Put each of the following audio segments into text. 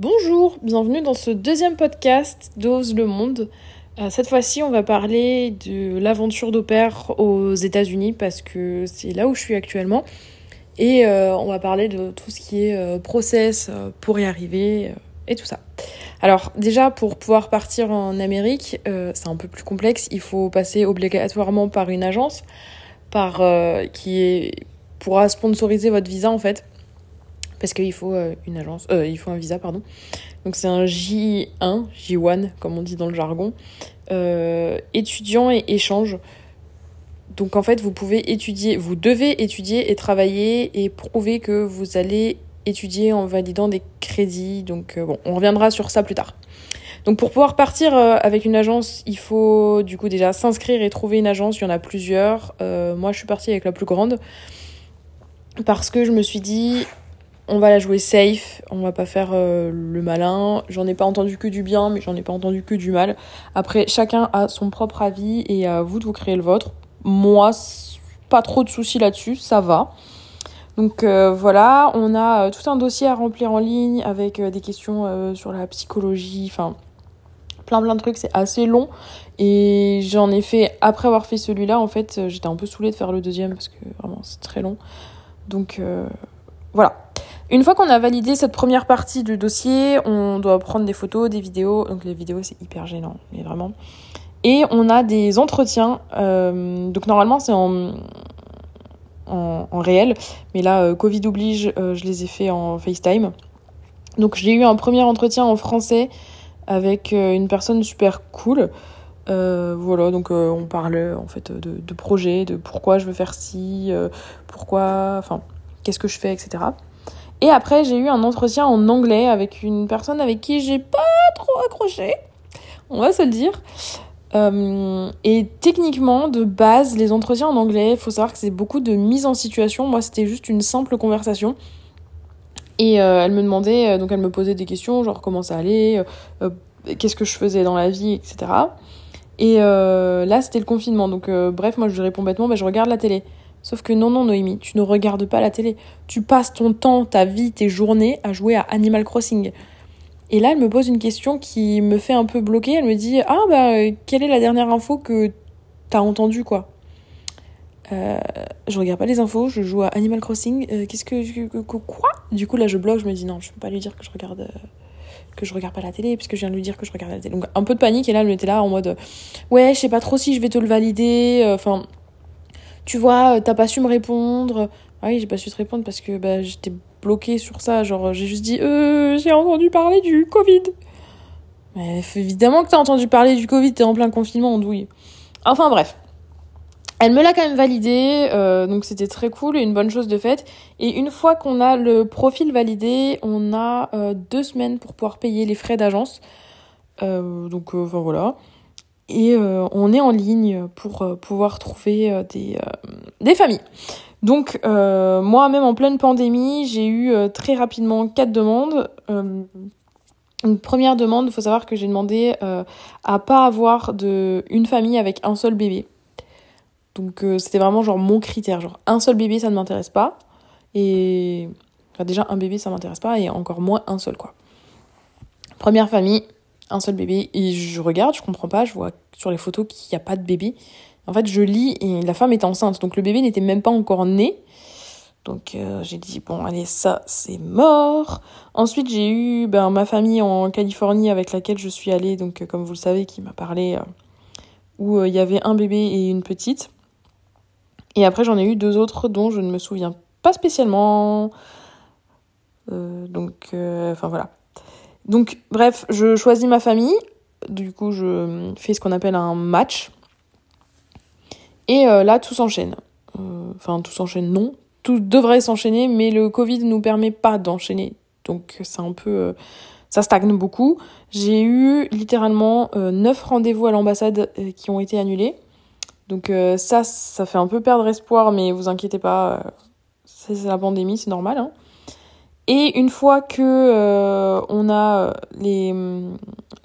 Bonjour, bienvenue dans ce deuxième podcast d'Ose le Monde. Euh, cette fois-ci, on va parler de l'aventure d'opère aux États-Unis parce que c'est là où je suis actuellement. Et euh, on va parler de tout ce qui est euh, process pour y arriver et tout ça. Alors déjà, pour pouvoir partir en Amérique, c'est un peu plus complexe. Il faut passer obligatoirement par une agence qui pourra sponsoriser votre visa en fait parce qu'il faut euh, une agence, euh, il faut un visa, pardon. Donc c'est un J1, J1 comme on dit dans le jargon, euh, étudiant et échange. Donc en fait, vous pouvez étudier, vous devez étudier et travailler et prouver que vous allez étudier en validant des crédits. Donc bon, on reviendra sur ça plus tard. Donc pour pouvoir partir avec une agence, il faut du coup déjà s'inscrire et trouver une agence. Il y en a plusieurs. moi, je suis partie avec la plus grande parce que je me suis dit on va la jouer safe, on va pas faire euh, le malin. J'en ai pas entendu que du bien, mais j'en ai pas entendu que du mal. Après, chacun a son propre avis et à vous de vous créer le vôtre. Moi, pas trop de soucis là-dessus, ça va. Donc euh, voilà, on a euh, tout un dossier à remplir en ligne avec des questions sur la psychologie, enfin plein plein de trucs, c'est assez long. Et j'en ai fait, après avoir fait celui-là, en fait, j'étais un peu saoulée de faire le deuxième parce que vraiment c'est très long. Donc voilà. Une fois qu'on a validé cette première partie du dossier, on doit prendre des photos, des vidéos. Donc les vidéos, c'est hyper gênant, mais vraiment. Et on a des entretiens. Euh, donc normalement, c'est en, en, réel. Mais là, euh, Covid oblige, euh, je les ai fait en FaceTime. Donc j'ai eu un premier entretien en français avec une personne super cool. voilà, donc on parle en fait de, de projet, de pourquoi je veux faire ci, pourquoi, enfin, qu'est-ce que je fais, etc. Et après, j'ai eu un entretien en anglais avec une personne avec qui j'ai pas trop accroché. On va se le dire. Euh, et techniquement, de base, les entretiens en anglais, il faut savoir que c'est beaucoup de mise en situation. Moi, c'était juste une simple conversation. Et euh, elle me demandait, euh, donc elle me posait des questions, genre comment ça allait, qu'est-ce que je faisais dans la vie, etc. Et là, c'était le confinement. Donc, bref, moi, je lui réponds bêtement, bah, je regarde la télé. Sauf que non, non, Noémie, tu ne regardes pas la télé. Tu passes ton temps, ta vie, tes journées à jouer à Animal Crossing. Et là, elle me pose une question qui me fait un peu bloquer. Elle me dit Ah, bah, quelle est la dernière info que t'as entendue, quoi? Euh, Je regarde pas les infos, je joue à Animal Crossing. Euh, qu'est-ce que, Quoi? Du coup, là, je bloque, je me dis Non, je peux pas lui dire que je regarde. Euh, que je regarde pas la télé puisque je viens de lui dire que je regarde la télé donc un peu de panique et là elle était là en mode ouais je sais pas trop si je vais te le valider enfin tu vois, euh, t'as pas su me répondre. Ah oui, j'ai pas su te répondre parce que bah, j'étais bloquée sur ça. Genre, j'ai juste dit, euh, j'ai entendu parler du Covid. Mais évidemment que t'as entendu parler du Covid, t'es en plein confinement, douille. Enfin bref. Elle me l'a quand même validé, euh, donc c'était très cool et une bonne chose de fait. Et une fois qu'on a le profil validé, on a euh, deux semaines pour pouvoir payer les frais d'agence. donc, enfin voilà et euh, on est en ligne pour euh, pouvoir trouver euh, des, familles. Donc moi même en pleine pandémie, j'ai eu très rapidement quatre demandes. une première demande, il faut savoir que j'ai demandé à pas avoir de une famille avec un seul bébé. Donc c'était vraiment genre mon critère, genre un seul bébé ça ne m'intéresse pas et déjà un bébé ça m'intéresse pas et encore moins un seul quoi. Première famille, un seul bébé. Et je regarde, je comprends pas, je vois sur les photos qu'il n'y a pas de bébé. En fait, je lis et la femme est enceinte, donc le bébé n'était même pas encore né. Donc euh, j'ai dit, bon, allez, ça, c'est mort. Ensuite, j'ai eu ben, ma famille en Californie avec laquelle je suis allée, donc euh, comme vous le savez, qui m'a parlé, euh, où il y avait un bébé et une petite. Et après, j'en ai eu deux autres dont je ne me souviens pas spécialement. donc, enfin voilà. Donc, bref, je choisis ma famille. Du coup, je fais ce qu'on appelle un match. Et euh, là, tout s'enchaîne. Euh, enfin, tout s'enchaîne, non. Tout devrait s'enchaîner, mais le Covid nous permet pas d'enchaîner. Donc, c'est un peu. Euh, ça stagne beaucoup. J'ai eu littéralement 9 rendez-vous à l'ambassade qui ont été annulés. Donc, ça, ça fait un peu perdre espoir, mais vous inquiétez pas. c'est la pandémie, c'est normal. Hein. Et une fois que euh, on a euh, les,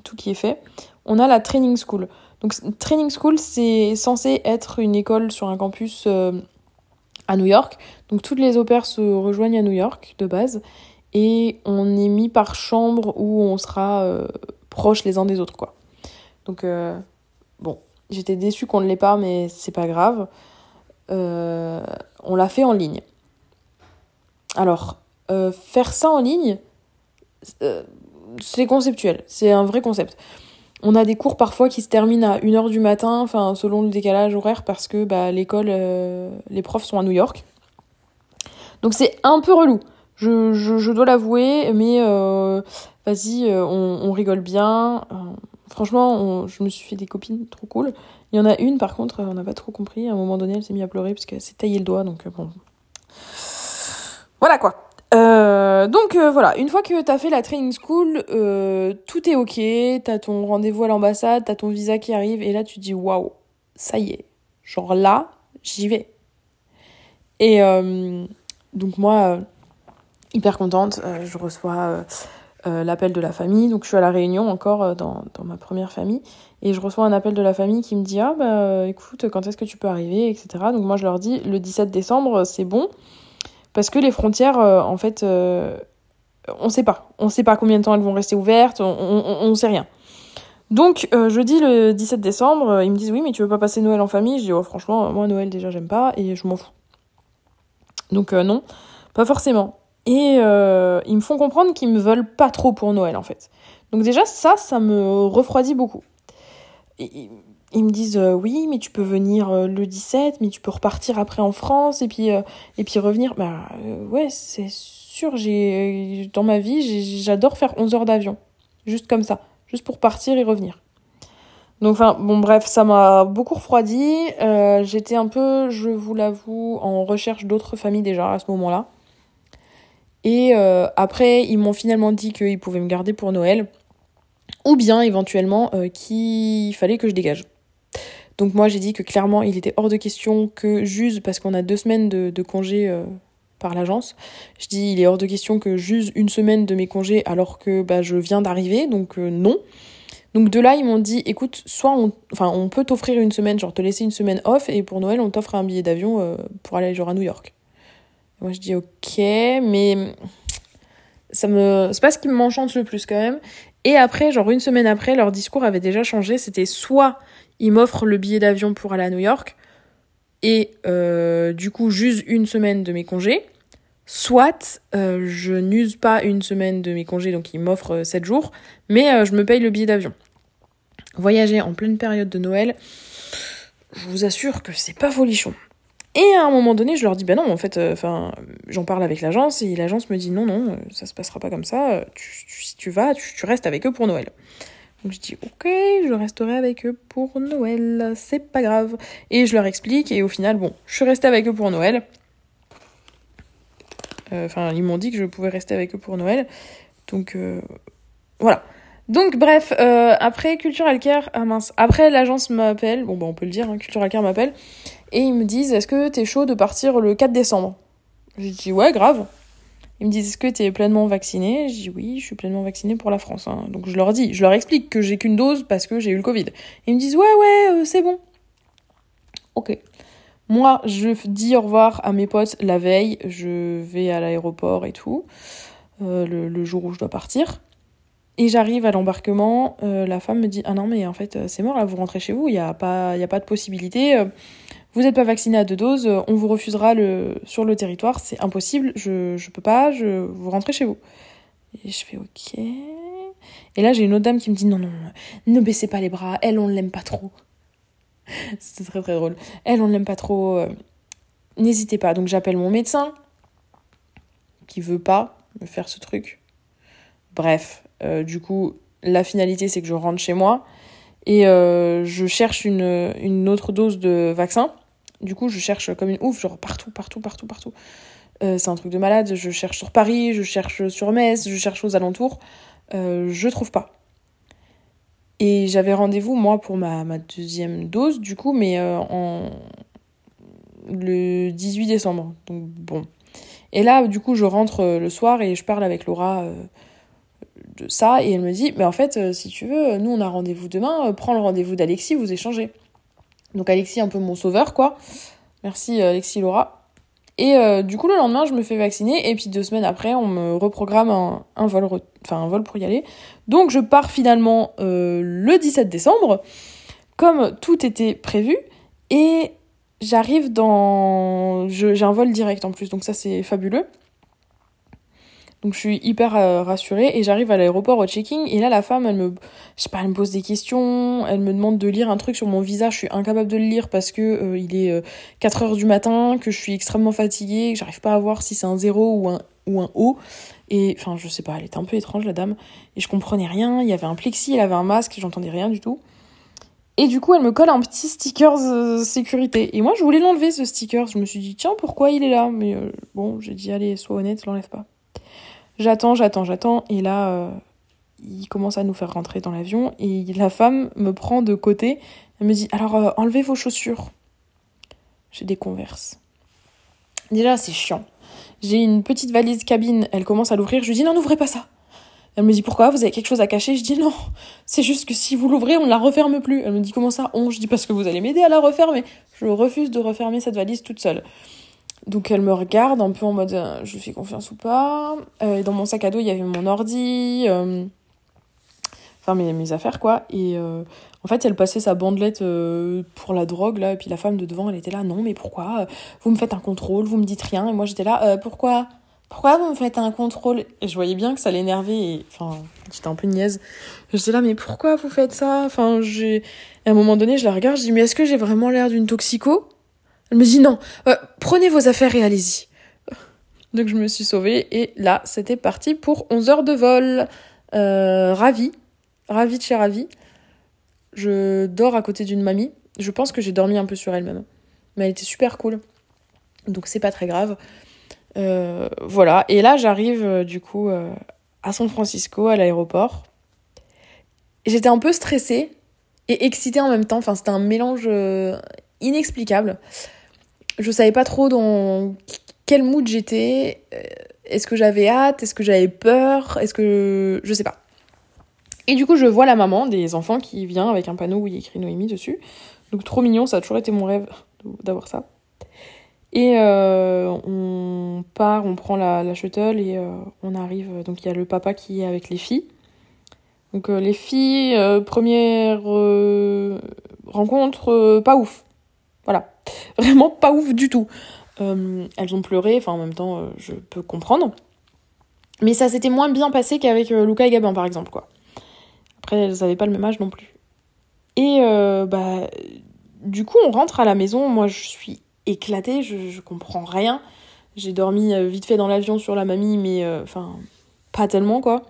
tout qui est fait, on a la training school. Donc training school, c'est censé être une école sur un campus euh, à New York. Donc toutes les opères se rejoignent à New York de base. et on est mis par chambre où on sera proches les uns des autres, quoi. Donc, bon, j'étais déçue qu'on ne l'ait pas, mais c'est pas grave. on l'a fait en ligne. Alors, faire ça en ligne, c'est conceptuel, c'est un vrai concept. On a des cours parfois qui se terminent à 1h du matin, enfin selon le décalage horaire, parce que bah, l'école, euh, les profs sont à New York. Donc c'est un peu relou, je, je, dois l'avouer, mais euh, vas-y, euh, on, rigole bien. franchement, je me suis fait des copines trop cool. Il y en a une par contre, on n'a pas trop compris. À un moment donné, elle s'est mise à pleurer parce qu'elle s'est taillé le doigt, donc bon. Voilà quoi. Euh, donc euh, voilà, une fois que t'as fait la training school, euh, tout est ok, t'as ton rendez-vous à l'ambassade, t'as ton visa qui arrive, et là tu dis waouh, ça y est, genre là, j'y vais. Et donc moi, hyper contente, je reçois l'appel de la famille, donc je suis à la réunion encore dans, dans, ma première famille, et je reçois un appel de la famille qui me dit ah bah écoute, quand est-ce que tu peux arriver, etc. Donc moi je leur dis le 17 décembre, c'est bon. Parce que les frontières, euh, en fait, euh, on sait pas. On sait pas combien de temps elles vont rester ouvertes, on, on, sait rien. Donc, euh, jeudi le 17 décembre, ils me disent oui, mais tu veux pas passer Noël en famille? Je dis oh, franchement, moi Noël déjà j'aime pas et je m'en fous. Donc non, pas forcément. Et ils me font comprendre qu'ils me veulent pas trop pour Noël en fait. Donc déjà ça, ça me refroidit beaucoup. Et, ils me disent euh, oui mais tu peux venir euh, le 17 mais tu peux repartir après en France et puis euh, et puis revenir. Bah ouais c'est sûr j'ai dans ma vie j'adore faire 11 heures d'avion. Juste comme ça. Juste pour partir et revenir. Donc enfin bon bref ça m'a beaucoup refroidi. J'étais un peu je vous l'avoue en recherche d'autres familles déjà à ce moment-là. Et après ils m'ont finalement dit qu'ils pouvaient me garder pour Noël. Ou bien éventuellement qu'il fallait que je dégage donc moi j'ai dit que clairement il était hors de question que j'use, parce qu'on a deux semaines de, de congé euh, par l'agence, je dis il est hors de question que j'use une semaine de mes congés alors que bah, je viens d'arriver, donc euh, non. Donc de là ils m'ont dit écoute, soit on, peut t'offrir une semaine, genre te laisser une semaine off, et pour Noël on t'offre un billet d'avion euh, pour aller genre à New York. moi je dis ok, mais c'est pas ce qui m'enchante le plus quand même. Et après, genre une semaine après, leur discours avait déjà changé. C'était soit il m'offre le billet d'avion pour aller à New York et euh, du coup j'use une semaine de mes congés. Soit euh, je n'use pas une semaine de mes congés, donc il m'offre 7 euh, jours, mais je me paye le billet d'avion. Voyager en pleine période de Noël, je vous assure que c'est pas folichon. Et à un moment donné, je leur dis, ben non, en fait, enfin, j'en parle avec l'agence, et l'agence me dit, non, non, ça se passera pas comme ça, si tu vas, tu restes avec eux pour Noël. Donc je dis ok, je resterai avec eux pour Noël, c'est pas grave. Et je leur explique et au final, bon, je suis restée avec eux pour Noël. Euh, enfin, ils m'ont dit que je pouvais rester avec eux pour Noël. Donc euh, voilà. Donc bref, euh, après Cultural Care, ah mince, après l'agence m'appelle, bon bah on peut le dire, hein, Cultural Care m'appelle, et ils me disent est-ce que t'es chaud de partir le 4 décembre? J'ai dit ouais grave. Ils me disent est-ce que tu es pleinement vacciné? Je dis oui, je suis pleinement vacciné pour la France. Hein. Donc je leur dis, je leur explique que j'ai qu'une dose parce que j'ai eu le Covid. Ils me disent ouais ouais, euh, c'est bon. Ok. Moi, je dis au revoir à mes potes la veille. Je vais à l'aéroport et tout, euh, le, jour où je dois partir. Et j'arrive à l'embarquement. Euh, la femme me dit ah non mais en fait c'est mort là, vous rentrez chez vous. Il n'y a pas, il a pas de possibilité vous n'êtes pas vacciné à deux doses, euh, on vous refusera le, sur le territoire, c'est impossible, je, je peux pas, je, vous rentrez chez vous. Et je fais ok. Et là, j'ai une autre dame qui me dit non, non, ne baissez pas les bras, elle, on l'aime pas trop. C'était très très drôle. Elle, on l'aime pas trop. Euh, n'hésitez pas. Donc j'appelle mon médecin qui veut pas me faire ce truc. Bref, euh, du coup, la finalité, c'est que je rentre chez moi et je cherche une, une autre dose de vaccin du coup, je cherche comme une ouf, genre partout, partout, partout, partout. Euh, c'est un truc de malade. Je cherche sur Paris, je cherche sur Metz, je cherche aux alentours. Euh, je trouve pas. Et j'avais rendez-vous, moi, pour ma, deuxième dose, du coup, mais euh, le 18 décembre. Donc, bon. Et là, du coup, je rentre le soir et je parle avec Laura de ça. Et elle me dit, mais en fait, si tu veux, nous, on a rendez-vous demain. prends le rendez-vous d'Alexis, vous échangez. Donc Alexis, un peu mon sauveur, quoi. Merci euh, Alexis Laura. Et euh, du coup, le lendemain, je me fais vacciner. Et puis deux semaines après, on me reprogramme un, vol, un vol pour y aller. Donc, je pars finalement euh, le 17 décembre, comme tout était prévu. Et j'arrive dans... J'ai un vol direct en plus, donc ça, c'est fabuleux. Donc je suis hyper euh, rassurée et j'arrive à l'aéroport au checking et là la femme elle me je sais pas elle me pose des questions, elle me demande de lire un truc sur mon visage, je suis incapable de le lire parce que euh, il est 4 euh, heures du matin, que je suis extrêmement fatiguée, que j'arrive pas à voir si c'est un 0 ou un ou un O et enfin je sais pas, elle était un peu étrange la dame et je comprenais rien, il y avait un plexi, elle avait un masque, j'entendais rien du tout. Et du coup, elle me colle un petit sticker sécurité. Et moi, je voulais l'enlever, ce sticker. Je me suis dit, tiens, pourquoi il est là? Mais bon, j'ai dit, allez, sois honnête, l'enlève pas. J'attends, j'attends, j'attends. Et là, euh, il commence à nous faire rentrer dans l'avion. Et la femme me prend de côté. Elle me dit Alors, euh, enlevez vos chaussures. J'ai des converses. Déjà, c'est chiant. J'ai une petite valise cabine. Elle commence à l'ouvrir. Je lui dis Non, n'ouvrez pas ça. Elle me dit pourquoi Vous avez quelque chose à cacher? Je dis non, c'est juste que si vous l'ouvrez, on ne la referme plus. Elle me dit comment ça On? Je dis parce que vous allez m'aider à la refermer. Je refuse de refermer cette valise toute seule. Donc elle me regarde un peu en mode euh, je fais confiance ou pas. Euh, dans mon sac à dos, il y avait mon ordi, euh, enfin mes, affaires quoi. Et en fait, elle passait sa bandelette pour la drogue là, et puis la femme de devant, elle était là, non mais pourquoi Vous me faites un contrôle, vous me dites rien, et moi j'étais là, pourquoi pourquoi vous me faites un contrôle? Et je voyais bien que ça l'énervait, et enfin, j'étais un peu niaise. J'étais là, mais pourquoi vous faites ça? Enfin, j'ai. À un moment donné, je la regarde, je dis, mais est-ce que j'ai vraiment l'air d'une toxico? Elle me dit non, euh, prenez vos affaires et allez-y. Donc je me suis sauvée et là c'était parti pour 11 heures de vol. Euh, ravie, ravie de chez ravie. Je dors à côté d'une mamie. Je pense que j'ai dormi un peu sur elle-même. Mais elle était super cool. Donc c'est pas très grave. Euh, voilà. Et là j'arrive du coup à San Francisco, à l'aéroport. J'étais un peu stressée et excitée en même temps. Enfin c'était un mélange inexplicable je savais pas trop dans quel mood j'étais. Euh, est-ce que j'avais hâte? Est-ce que j'avais peur? Est-ce que. Je sais pas. Et du coup, je vois la maman des enfants qui vient avec un panneau où il y a écrit Noémie dessus. Donc, trop mignon, ça a toujours été mon rêve d'avoir ça. Et euh, on part, on prend la, shuttle et euh, on arrive. Donc, il y a le papa qui est avec les filles. Donc, les filles, première rencontre, pas ouf. Voilà. Vraiment pas ouf du tout. Euh, elles ont pleuré, enfin en même temps, euh, je peux comprendre. Mais ça s'était moins bien passé qu'avec euh, Luca et Gabin, par exemple, quoi. Après, elles n'avaient pas le même âge non plus. Et bah, du coup, on rentre à la maison. Moi, je suis éclatée, je, je comprends rien. J'ai dormi vite fait dans l'avion sur la mamie, mais enfin, pas tellement, quoi.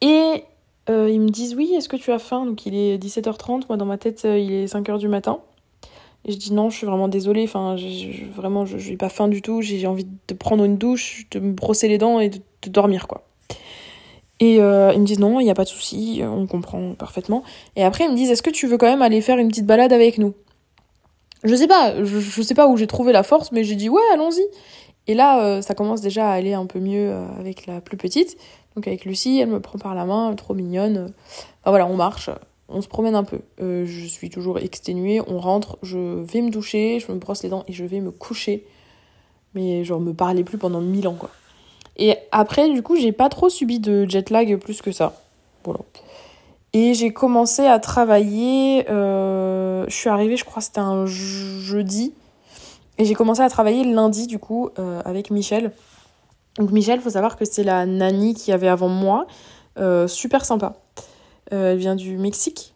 Et ils me disent Oui, est-ce que tu as faim? Donc, il est 17h30. Moi, dans ma tête, il est 5h du matin. Et je dis non, je suis vraiment désolée, enfin, je, vraiment, je n'ai pas faim du tout, j'ai envie de prendre une douche, de me brosser les dents et de, dormir, quoi. Et euh, ils me disent non, il n'y a pas de souci, on comprend parfaitement. Et après, ils me disent est-ce que tu veux quand même aller faire une petite balade avec nous? Je sais pas, je, je sais pas où j'ai trouvé la force, mais j'ai dit ouais, allons-y. Et là, euh, ça commence déjà à aller un peu mieux euh, avec la plus petite. Donc avec Lucie, elle me prend par la main, trop mignonne. Enfin voilà, on marche on se promène un peu. Euh, je suis toujours exténuée, on rentre, je vais me doucher, je me brosse les dents et je vais me coucher. Mais genre me parler plus pendant mille ans quoi. Et après du coup j'ai pas trop subi de jet lag plus que ça. Voilà. Et j'ai commencé à travailler, euh, je suis arrivée je crois c'était un jeudi. Et j'ai commencé à travailler lundi du coup euh, avec Michel. Donc Michel, faut savoir que c'est la nanny qui avait avant moi. super sympa. Euh, elle vient du Mexique.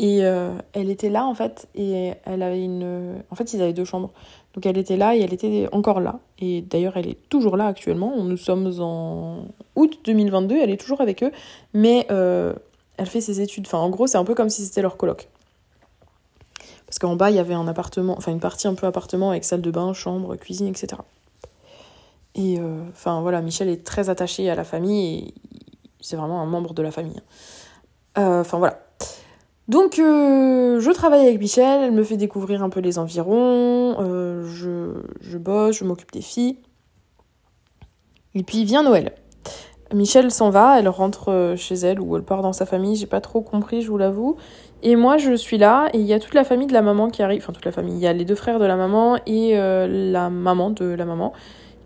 Et euh, elle était là en fait, et elle avait une. En fait, ils avaient deux chambres. Donc elle était là et elle était encore là. Et d'ailleurs, elle est toujours là actuellement. Nous sommes en août 2022, elle est toujours avec eux. Mais euh, elle fait ses études. Enfin, en gros, c'est un peu comme si c'était leur coloc. Parce qu'en bas, il y avait un appartement, enfin une partie un peu appartement avec salle de bain, chambre, cuisine, etc. Et enfin voilà, Michel est très attaché à la famille et c'est vraiment un membre de la famille. Euh, enfin voilà. Donc euh, je travaille avec Michel, elle me fait découvrir un peu les environs, euh, je, je bosse, je m'occupe des filles. Et puis vient Noël. Michel s'en va, elle rentre chez elle ou elle part dans sa famille, j'ai pas trop compris, je vous l'avoue. Et moi, je suis là et il y a toute la famille de la maman qui arrive. Enfin, toute la famille. Il y a les deux frères de la maman et la maman de la maman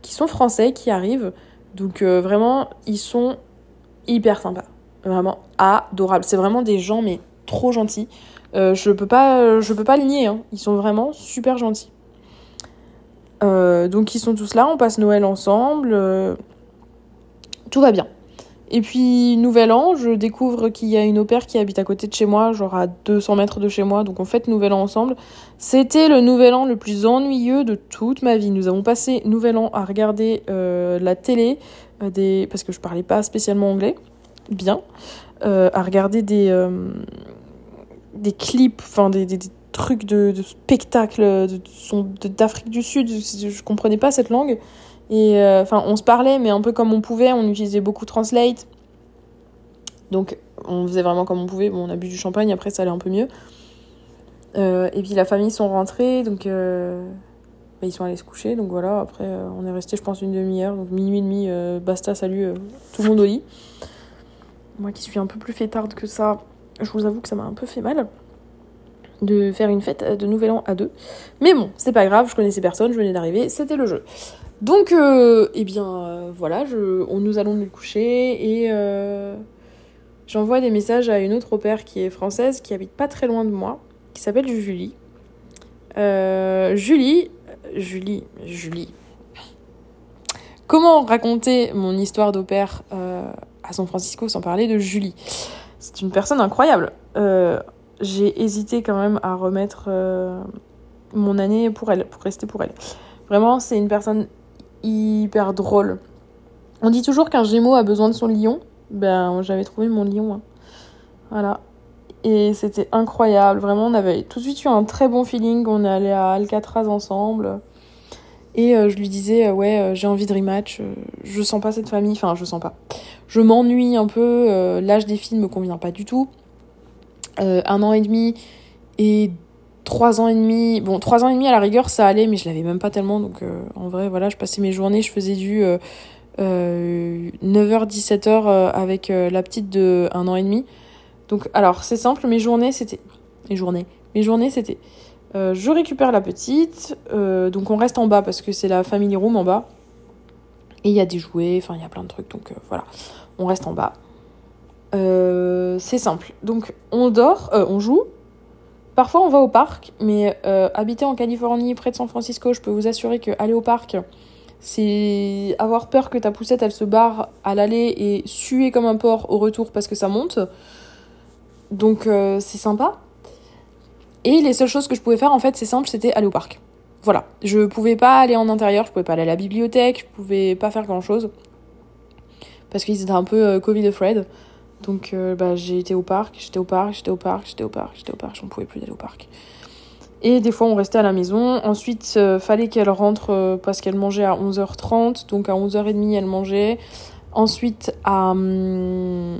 qui sont français, qui arrivent. Donc vraiment, ils sont hyper sympas. Vraiment adorables. C'est vraiment des gens, mais trop gentils. Euh, je peux pas, je peux pas le nier. Hein. Ils sont vraiment super gentils. Euh, donc ils sont tous là, on passe Noël ensemble. Euh, tout va bien. Et puis, nouvel an, je découvre qu'il y a une au qui habite à côté de chez moi, genre à 200 mètres de chez moi, donc on fête nouvel an ensemble. C'était le nouvel an le plus ennuyeux de toute ma vie. Nous avons passé nouvel an à regarder la télé, des... parce que je parlais pas spécialement anglais, bien, à regarder des, des clips, enfin des, des, trucs de, de spectacles d'Afrique du Sud. Je comprenais pas cette langue. Et euh, enfin, on se parlait, mais un peu comme on pouvait. On utilisait beaucoup Translate. Donc, on faisait vraiment comme on pouvait. Bon, on a bu du champagne, après, ça allait un peu mieux. Euh, et puis, la famille sont rentrés, donc euh, bah, ils sont allés se coucher. Donc voilà, après, on est resté, je pense, une demi-heure. Donc, minuit et demi, basta, salut, tout le monde au lit. Moi qui suis un peu plus fêtarde que ça, je vous avoue que ça m'a un peu fait mal de faire une fête de nouvel an à deux. Mais bon, c'est pas grave, je connaissais personne, je venais d'arriver, c'était le jeu. Donc, euh, eh bien, euh, voilà, je, on, nous allons nous coucher et euh, j'envoie des messages à une autre opère qui est française, qui habite pas très loin de moi, qui s'appelle Julie. Julie, Julie, Julie. Comment raconter mon histoire d'opère à San Francisco sans parler de Julie c'est une personne incroyable. Euh, j'ai hésité quand même à remettre euh, mon année pour elle, pour rester pour elle. Vraiment, c'est une personne hyper drôle. On dit toujours qu'un Gémeaux a besoin de son lion. Ben, j'avais trouvé mon lion. Hein. Voilà. Et c'était incroyable. Vraiment, on avait tout de suite eu un très bon feeling. On est allé à Alcatraz ensemble. Et euh, je lui disais, ouais, j'ai envie de rematch. je sens pas cette famille. Enfin, je sens pas. Je m'ennuie un peu, euh, l'âge des filles me convient pas du tout. Euh, un an et demi et trois ans et demi. Bon, trois ans et demi à la rigueur, ça allait, mais je l'avais même pas tellement. Donc euh, en vrai, voilà, je passais mes journées, je faisais du 9h-17h avec la petite de un an et demi. Donc alors, c'est simple, mes journées, c'était... Mes journées. Mes journées, c'était... je récupère la petite, donc on reste en bas parce que c'est la family room en bas. Et il y a des jouets, enfin il y a plein de trucs, donc voilà on reste en bas. Euh, c'est simple. Donc on dort, euh, on joue. Parfois on va au parc, mais euh, habiter en Californie, près de San Francisco, je peux vous assurer que aller au parc, c'est avoir peur que ta poussette elle se barre à l'aller et suer comme un porc au retour parce que ça monte. Donc c'est sympa. Et les seules choses que je pouvais faire en fait, c'est simple, c'était aller au parc. Voilà, je pouvais pas aller en intérieur, je pouvais pas aller à la bibliothèque, je pouvais pas faire grand chose parce qu'ils étaient un peu euh, Covid afraid. Donc euh, bah, j'ai été au parc, j'étais au parc, j'étais au parc, j'étais au parc, j'étais au parc, j'en pouvais plus d'aller au parc. Et des fois on restait à la maison. Ensuite, euh, fallait qu'elle rentre parce qu'elle mangeait à 11h30. Donc à 11h30 elle mangeait. Ensuite à, hum,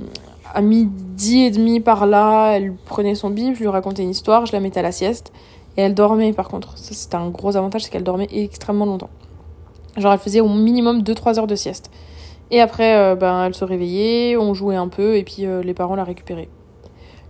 à midi et demi par là, elle prenait son bib, je lui racontais une histoire, je la mettais à la sieste. Et elle dormait par contre. Ça c'était un gros avantage, c'est qu'elle dormait extrêmement longtemps. Genre elle faisait au minimum 2-3 heures de sieste. Et après, euh, ben, elle se réveillait, on jouait un peu, et puis euh, les parents la récupéraient.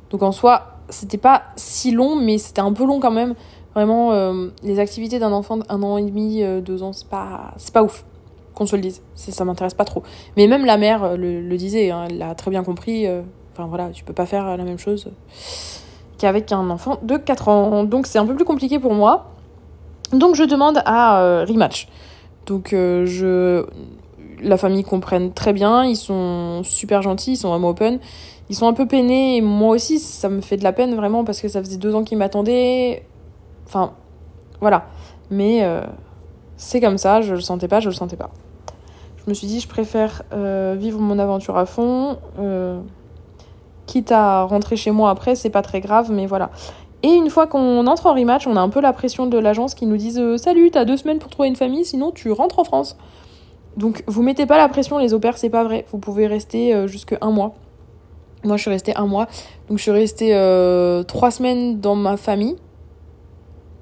Donc en soi, c'était pas si long, mais c'était un peu long quand même. Vraiment, euh, les activités d'un enfant d'un an et demi, deux ans, c'est pas, pas ouf, qu'on se le dise. Ça m'intéresse pas trop. Mais même la mère le, disait, hein, elle l'a très bien compris. Enfin voilà, tu peux pas faire la même chose qu'avec un enfant de 4 ans. Donc c'est un peu plus compliqué pour moi. Donc je demande à rematch. Donc je la famille comprenne très bien, ils sont super gentils, ils sont vraiment open. Ils sont un peu peinés et moi aussi ça me fait de la peine vraiment parce que ça faisait deux ans qu'ils m'attendaient. Enfin, voilà. Mais euh, c'est comme ça, je le sentais pas, je le sentais pas. Je me suis dit je préfère euh, vivre mon aventure à fond. Euh, quitte à rentrer chez moi après, c'est pas très grave, mais voilà. Et une fois qu'on entre en rematch, on a un peu la pression de l'agence qui nous disent Salut, t'as deux semaines pour trouver une famille, sinon tu rentres en France. Donc vous mettez pas la pression, les opères, c'est pas vrai. Vous pouvez rester euh, jusque un mois. Moi, je suis restée un mois. Donc je suis restée euh, trois semaines dans ma famille.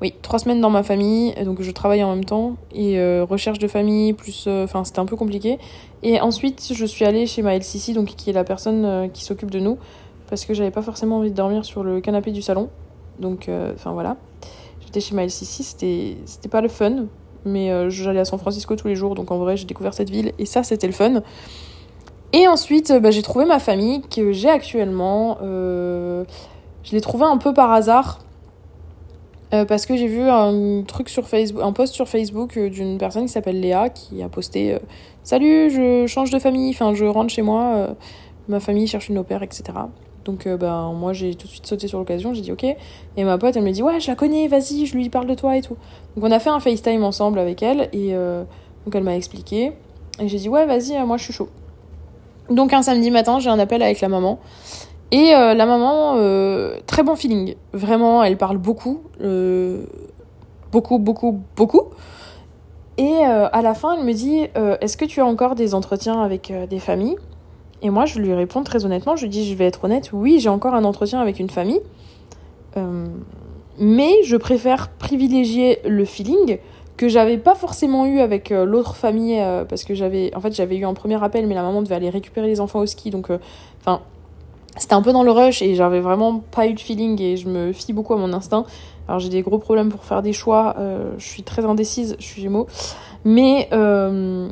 Oui, trois semaines dans ma famille. Donc je travaille en même temps. Et euh, recherche de famille, plus... Enfin, c'était un peu compliqué. Et ensuite, je suis allée chez ma LCC, donc qui est la personne qui s'occupe de nous. parce que j'avais pas forcément envie de dormir sur le canapé du salon. Donc, enfin voilà. J'étais chez ma LCC, c'était pas le fun, mais j'allais à San Francisco tous les jours, donc en vrai j'ai découvert cette ville et ça c'était le fun. Et ensuite, bah, j'ai trouvé ma famille que j'ai actuellement. je l'ai trouvé un peu par hasard euh, parce que j'ai vu un truc sur Facebook, un post sur Facebook euh, d'une personne qui s'appelle Léa qui a posté euh, Salut, je change de famille, enfin je rentre chez moi, ma famille cherche une au pair, etc. Donc ben moi j'ai tout de suite sauté sur l'occasion, j'ai dit ok. Et ma pote elle me dit ouais je la connais, vas-y, je lui parle de toi et tout. Donc on a fait un FaceTime ensemble avec elle et donc elle m'a expliqué. Et j'ai dit ouais vas-y, moi je suis chaud. Donc un samedi matin j'ai un appel avec la maman. Et euh, la maman, euh, très bon feeling. Vraiment, elle parle beaucoup. Euh, beaucoup, beaucoup, beaucoup. Et à la fin, elle me dit Est-ce que tu as encore des entretiens avec des familles? Et moi, je lui réponds très honnêtement Je lui dis Je vais être honnête, oui, j'ai encore un entretien avec une famille. mais je préfère privilégier le feeling que j'avais pas forcément eu avec l'autre famille parce que j'avais en fait j'avais eu un premier appel mais la maman devait aller récupérer les enfants au ski donc enfin c'était un peu dans le rush et j'avais vraiment pas eu de feeling et je me fie beaucoup à mon instinct. Alors j'ai des gros problèmes pour faire des choix, euh, je suis très indécise, je suis gémeaux. Mais euh,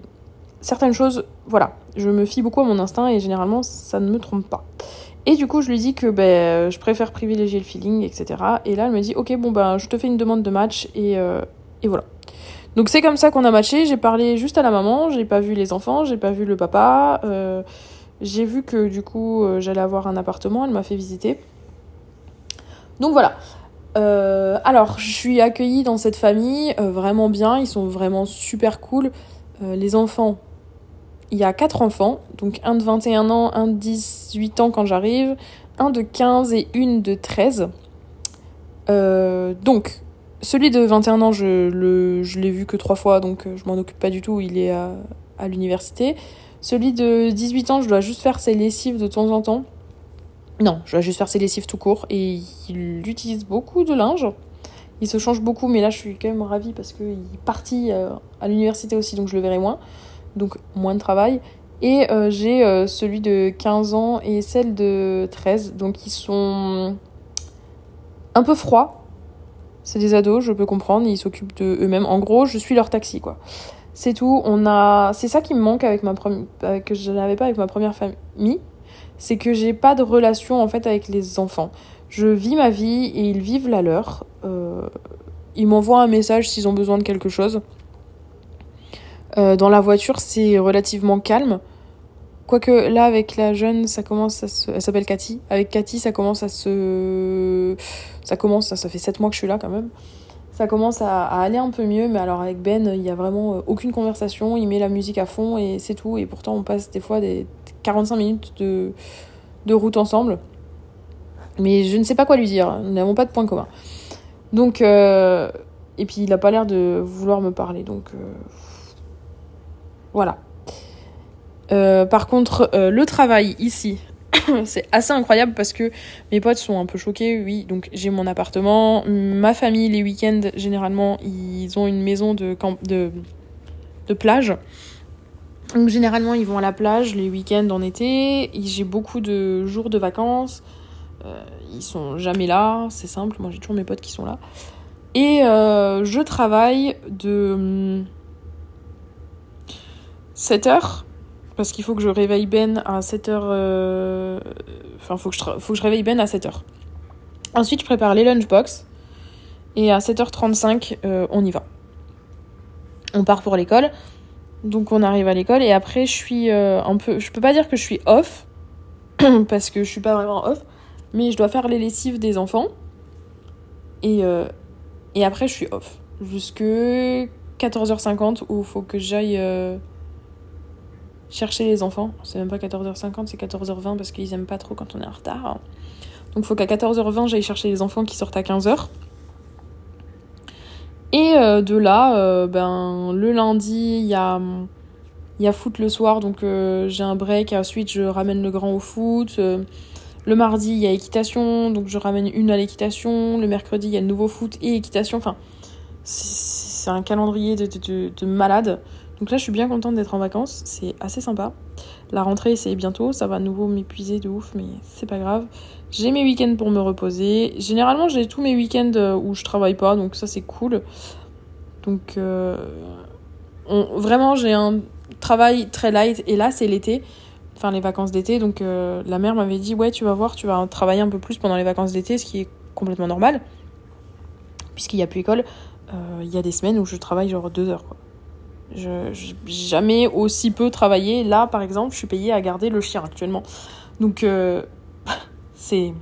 certaines choses, voilà, je me fie beaucoup à mon instinct et généralement ça ne me trompe pas. Et du coup je lui dis que ben, je préfère privilégier le feeling, etc. Et là elle me dit ok bon ben je te fais une demande de match et, euh, et voilà. Donc c'est comme ça qu'on a matché, j'ai parlé juste à la maman, j'ai pas vu les enfants, j'ai pas vu le papa. J'ai vu que du coup euh, j'allais avoir un appartement, elle m'a fait visiter. Donc voilà. Euh, alors, je suis accueillie dans cette famille euh, vraiment bien, ils sont vraiment super cool. les enfants, il y a quatre enfants, donc un de 21 ans, un de 18 ans quand j'arrive, un de 15 et une de 13. donc, celui de 21 ans, je, le, je l'ai vu que trois fois, donc je m'en occupe pas du tout, il est à, à l'université. Celui de 18 ans, je dois juste faire ses lessives de temps en temps. Non, je dois juste faire ses lessives tout court. Et il utilise beaucoup de linge. Il se change beaucoup, mais là je suis quand même ravie parce qu'il est parti euh, à l'université aussi, donc je le verrai moins. Donc moins de travail. Et euh, j'ai euh, celui de 15 ans et celle de 13. Donc ils sont un peu froids. C'est des ados, je peux comprendre. Ils s'occupent de eux-mêmes. En gros, je suis leur taxi, quoi. C'est tout. On a, c'est ça qui me manque avec ma première, que je n'avais pas avec ma première famille, c'est que j'ai pas de relation en fait avec les enfants. Je vis ma vie et ils vivent la leur. Euh, ils m'envoient un message s'ils ont besoin de quelque chose. Euh, dans la voiture, c'est relativement calme. Quoique là, avec la jeune, ça commence à se... Elle s'appelle Cathy. Avec Cathy, ça commence à se... Ça commence, ça, fait 7 mois que je suis là quand même ça commence à, aller un peu mieux, mais alors avec Ben, il y a vraiment euh, aucune conversation, il met la musique à fond et c'est tout, et pourtant on passe des fois des 45 minutes de, de route ensemble. Mais je ne sais pas quoi lui dire, nous n'avons pas de point commun. Donc, euh, et puis il n'a pas l'air de vouloir me parler, donc voilà. par contre, le travail ici, c'est assez incroyable parce que mes potes sont un peu choqués, oui. Donc j'ai mon appartement, ma famille les week-ends généralement ils ont une maison de camp de, plage. Donc généralement ils vont à la plage les week-ends en été. J'ai beaucoup de jours de vacances. Euh, ils sont jamais là, c'est simple. Moi j'ai toujours mes potes qui sont là. Et euh, je travaille de 7h hum, parce qu'il faut que je réveille Ben à 7h. Euh, enfin, faut que, je faut que je réveille Ben à 7h. Ensuite, je prépare les lunchbox. Et à 7h35, euh, on y va. On part pour l'école. Donc on arrive à l'école et après je suis euh, un peu... Je peux pas dire que je suis off. parce que je suis pas vraiment off. Mais je dois faire les lessives des enfants. Et, et après je suis off. Jusque 14h50 où il faut que j'aille chercher les enfants. C'est même pas 14h50, c'est 14h20 parce qu'ils aiment pas trop quand on est en retard. Donc faut qu'à 14h20 j'aille chercher les enfants qui sortent à 15h. Et euh, de là, euh, ben, le lundi, il y a, y a foot le soir, donc euh, j'ai un break. Ensuite, je ramène le grand au foot. le mardi, il y a équitation, donc je ramène une à l'équitation. Le mercredi, il y a nouveau foot et équitation. Enfin, c'est un calendrier de, de, de malade. Donc là, je suis bien contente d'être en vacances, c'est assez sympa. La rentrée, c'est bientôt, ça va à nouveau m'épuiser de ouf, mais c'est pas grave. J'ai mes week-ends pour me reposer. Généralement, j'ai tous mes week-ends euh, où je travaille pas, donc ça, c'est cool. Donc, euh, vraiment, j'ai un travail très light, et là, c'est l'été, enfin les vacances d'été, donc euh, la mère m'avait dit, ouais, tu vas voir, tu vas travailler un peu plus pendant les vacances d'été, ce qui est complètement normal, puisqu'il n'y a plus école. Il y a des semaines où je travaille genre deux heures, quoi. Je, jamais aussi peu travaillé. Là, par exemple, je suis payée à garder le chien actuellement. Donc, euh, c'est.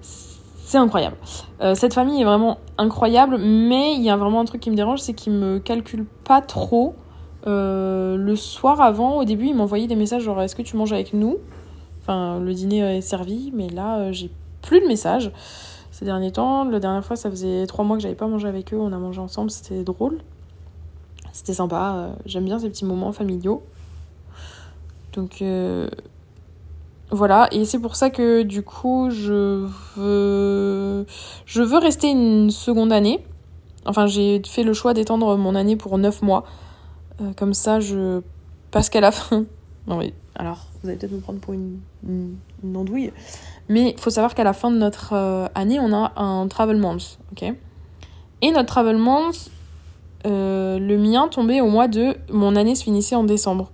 C'est incroyable. Euh, cette famille est vraiment incroyable, mais il y a vraiment un truc qui me dérange, c'est qu'ils me calculent pas trop. Euh, le soir avant, au début, ils m'envoyaient des messages genre Est-ce que tu manges avec nous? Enfin, le dîner est servi, mais là, j'ai plus de messages ces derniers temps. La dernière fois, ça faisait trois mois que j'avais pas mangé avec eux. On a mangé ensemble, c'était drôle. C'était sympa. Euh, j'aime bien ces petits moments familiaux. Donc euh, voilà, et c'est pour ça que du coup je veux je veux rester une seconde année. Enfin, j'ai fait le choix d'étendre mon année pour 9 mois. Euh, comme ça, je parce qu'à la fin. Non mais alors, vous allez peut-être me prendre pour une, une, andouille. Mais il faut savoir qu'à la fin de notre année, on a un travel month, ok? Et notre travel month, euh, le mien tombait au mois de... Mon année se finissait en décembre.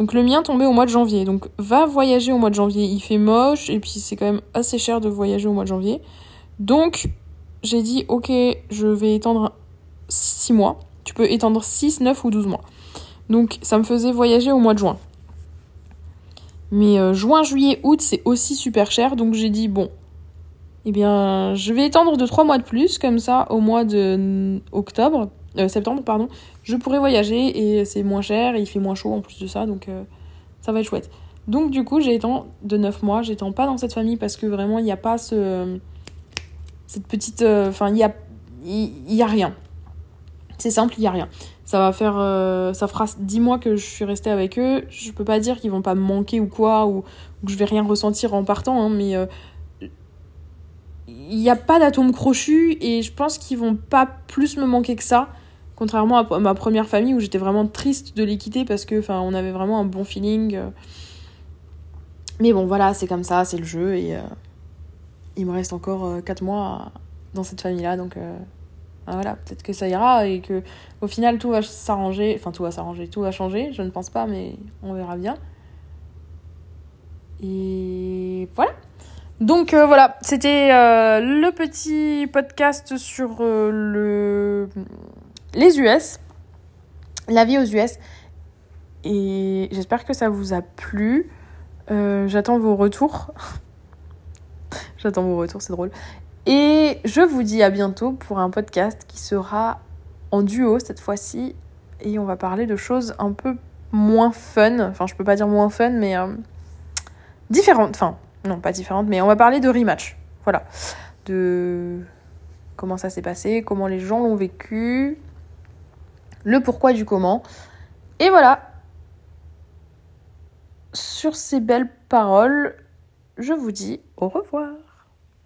Donc le mien tombait au mois de janvier. Donc va voyager au mois de janvier. Il fait moche et puis c'est quand même assez cher de voyager au mois de janvier. Donc j'ai dit ok, je vais étendre 6 mois. Tu peux étendre 6, 9 ou 12 mois. Donc ça me faisait voyager au mois de juin. Mais euh, juin, juillet, août, c'est aussi super cher. Donc j'ai dit bon, eh bien je vais étendre de 3 mois de plus. Comme ça, au mois de octobre, euh, septembre, pardon, je pourrais voyager et c'est moins cher et il fait moins chaud en plus de ça, donc euh, ça va être chouette. Donc du coup, j'ai j'étends de 9 mois, j'étends pas dans cette famille parce que vraiment, il n'y a pas ce... cette petite... Euh, enfin, il y a... Il y, a rien. C'est simple, il y a rien. Ça va faire... ça fera 10 mois que je suis restée avec eux. Je peux pas dire qu'ils vont pas me manquer ou quoi, ou, que je vais rien ressentir en partant, hein, mais il n'y a pas d'atome crochu et je pense qu'ils vont pas plus me manquer que ça. Contrairement à ma première famille où j'étais vraiment triste de les quitter parce que enfin on avait vraiment un bon feeling. Mais bon voilà, c'est comme ça, c'est le jeu et euh, il me reste encore 4 euh, mois dans cette famille là donc euh, ah, voilà, peut-être que ça ira et que au final tout va s'arranger, enfin tout va s'arranger, tout va changer, je ne pense pas mais on verra bien. Et voilà. Donc voilà, c'était le petit podcast sur le les US, la vie aux US. Et j'espère que ça vous a plu. Euh, j'attends vos retours. j'attends vos retours, c'est drôle. Et je vous dis à bientôt pour un podcast qui sera en duo cette fois-ci. Et on va parler de choses un peu moins fun. Enfin, je peux pas dire moins fun, mais euh, différentes. Enfin, non, pas différentes, mais on va parler de rematch. Voilà. De comment ça s'est passé, comment les gens l'ont vécu, le pourquoi du comment. Et voilà. Sur ces belles paroles, je vous dis au revoir.